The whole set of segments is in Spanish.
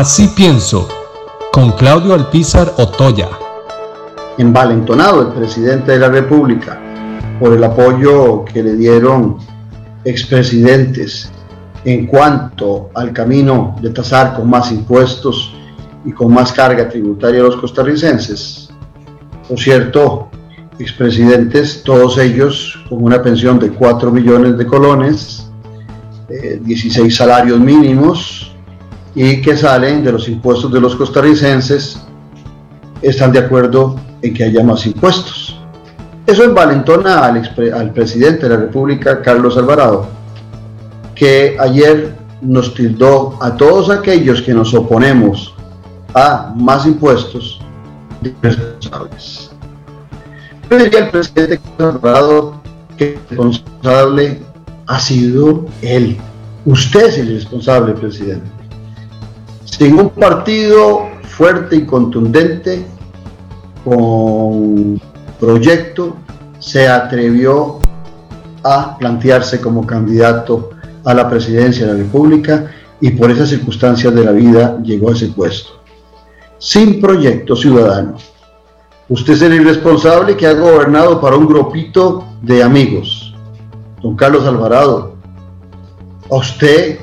Así pienso, con Claudio Alpizar Otoya. Envalentonado el presidente de la República por el apoyo que le dieron expresidentes en cuanto al camino de tasar con más impuestos y con más carga tributaria a los costarricenses. Por cierto, expresidentes, todos ellos con una pensión de 4 millones de colones, 16 eh, salarios mínimos y que salen de los impuestos de los costarricenses, están de acuerdo en que haya más impuestos. Eso envalentona al, al presidente de la República, Carlos Alvarado, que ayer nos tildó a todos aquellos que nos oponemos a más impuestos de responsables. Yo diría al presidente Alvarado que el responsable ha sido él. Usted es el responsable, presidente. Sin un partido fuerte y contundente, con proyecto, se atrevió a plantearse como candidato a la presidencia de la República y por esas circunstancias de la vida llegó a ese puesto. Sin proyecto ciudadano. Usted es el irresponsable que ha gobernado para un grupito de amigos. Don Carlos Alvarado, usted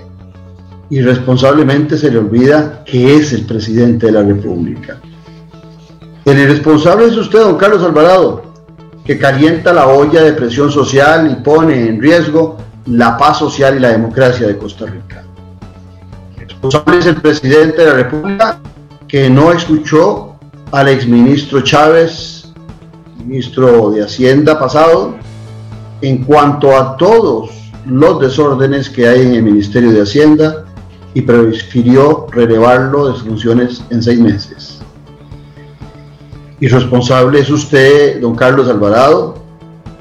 irresponsablemente se le olvida que es el presidente de la República. El irresponsable es usted, don Carlos Alvarado, que calienta la olla de presión social y pone en riesgo la paz social y la democracia de Costa Rica. El responsable es el presidente de la República que no escuchó al exministro Chávez, ministro de Hacienda pasado, en cuanto a todos los desórdenes que hay en el Ministerio de Hacienda y prefirió relevarlo de sus funciones en seis meses. Irresponsable es usted, don Carlos Alvarado,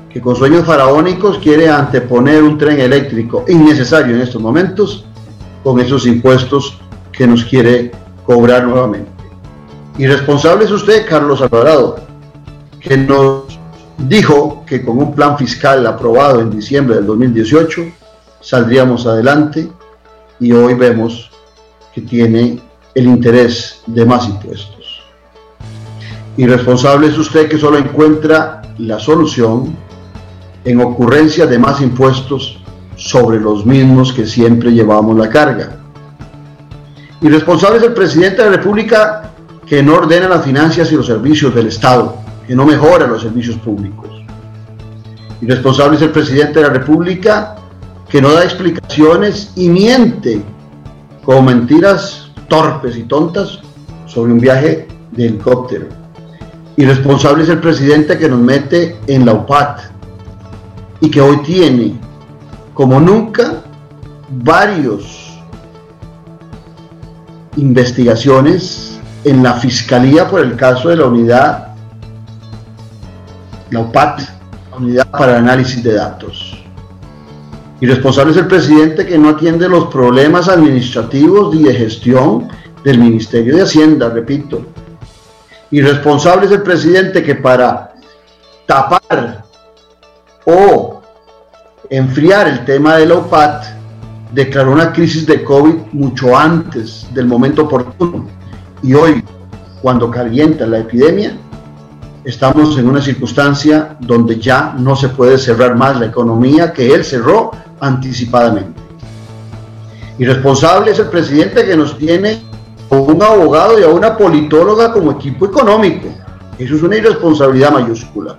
que con sueños faraónicos quiere anteponer un tren eléctrico innecesario en estos momentos con esos impuestos que nos quiere cobrar nuevamente. Irresponsable es usted, Carlos Alvarado, que nos dijo que con un plan fiscal aprobado en diciembre del 2018 saldríamos adelante y hoy vemos que tiene el interés de más impuestos. Irresponsable es usted que solo encuentra la solución en ocurrencia de más impuestos sobre los mismos que siempre llevamos la carga. Irresponsable es el presidente de la República que no ordena las finanzas y los servicios del Estado, que no mejora los servicios públicos. Irresponsable es el presidente de la República que no da explicaciones y miente con mentiras torpes y tontas sobre un viaje de helicóptero. Irresponsable es el presidente que nos mete en la UPAT, y que hoy tiene, como nunca, varios investigaciones en la Fiscalía por el caso de la unidad, la UPAT, la Unidad para Análisis de Datos. Y responsable es el presidente que no atiende los problemas administrativos y de gestión del Ministerio de Hacienda, repito. Y responsable es el presidente que para tapar o enfriar el tema de la OPAT, declaró una crisis de COVID mucho antes del momento oportuno. Y hoy, cuando calienta la epidemia, estamos en una circunstancia donde ya no se puede cerrar más la economía que él cerró anticipadamente. Irresponsable es el presidente que nos tiene a un abogado y a una politóloga como equipo económico. Eso es una irresponsabilidad mayúscula.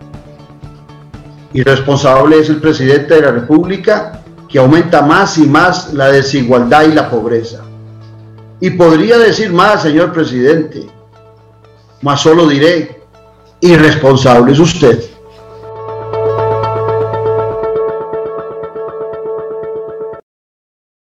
Irresponsable es el presidente de la República que aumenta más y más la desigualdad y la pobreza. Y podría decir más, señor presidente, más solo diré, irresponsable es usted.